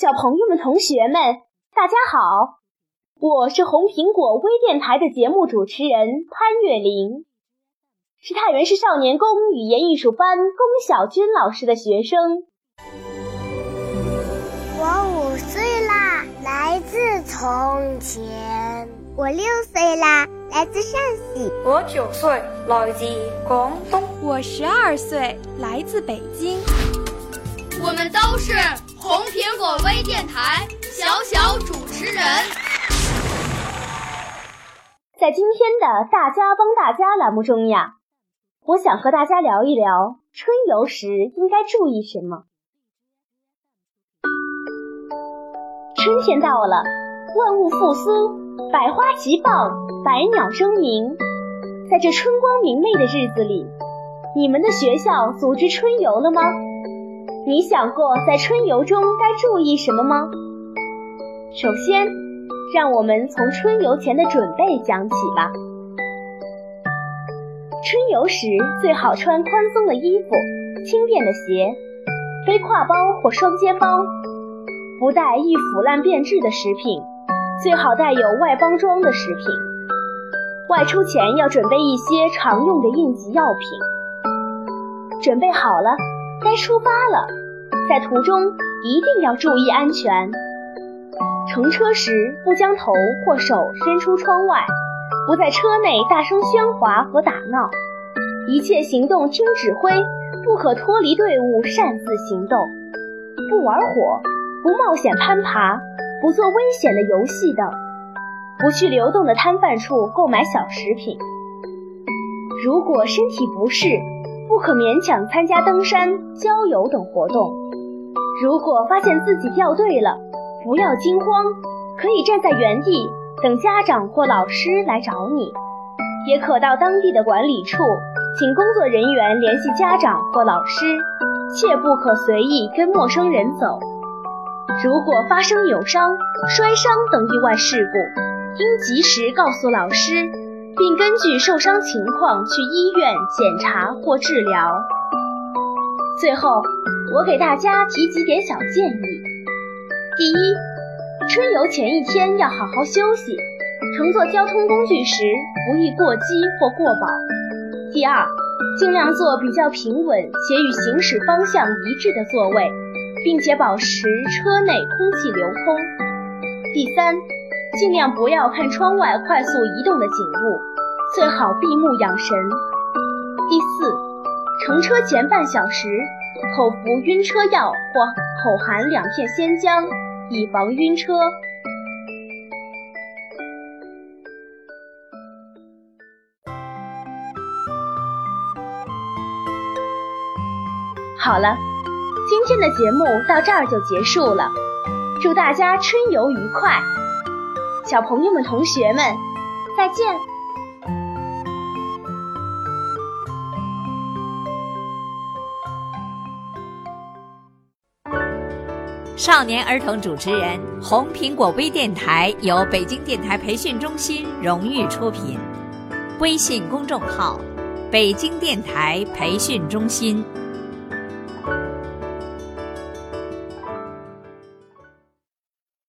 小朋友们、同学们，大家好，我是红苹果微电台的节目主持人潘月玲。是太原市少年宫语言艺术班龚小军老师的学生。我五岁啦，来自从前；我六岁啦，来自陕西；我九岁，来自广东；我十二岁，来自北京。我们都是红苹果微电台小小主持人。在今天的“大家帮大家”栏目中呀。我想和大家聊一聊春游时应该注意什么。春天到了，万物复苏，百花齐放，百鸟争鸣。在这春光明媚的日子里，你们的学校组织春游了吗？你想过在春游中该注意什么吗？首先，让我们从春游前的准备讲起吧。春游时最好穿宽松的衣服、轻便的鞋，背挎包或双肩包，不带易腐烂变质的食品，最好带有外包装的食品。外出前要准备一些常用的应急药品。准备好了，该出发了。在途中一定要注意安全。乘车时不将头或手伸出窗外。不在车内大声喧哗和打闹，一切行动听指挥，不可脱离队伍擅自行动，不玩火，不冒险攀爬，不做危险的游戏等，不去流动的摊贩处购买小食品。如果身体不适，不可勉强参加登山、郊游等活动。如果发现自己掉队了，不要惊慌，可以站在原地。等家长或老师来找你，也可到当地的管理处，请工作人员联系家长或老师，切不可随意跟陌生人走。如果发生扭伤、摔伤等意外事故，应及时告诉老师，并根据受伤情况去医院检查或治疗。最后，我给大家提几点小建议：第一，春游前一天要好好休息，乘坐交通工具时不宜过饥或过饱。第二，尽量坐比较平稳且与行驶方向一致的座位，并且保持车内空气流通。第三，尽量不要看窗外快速移动的景物，最好闭目养神。第四，乘车前半小时口服晕车药或口含两片鲜姜。以防晕车。好了，今天的节目到这儿就结束了。祝大家春游愉快，小朋友们、同学们，再见。少年儿童主持人，红苹果微电台由北京电台培训中心荣誉出品，微信公众号：北京电台培训中心。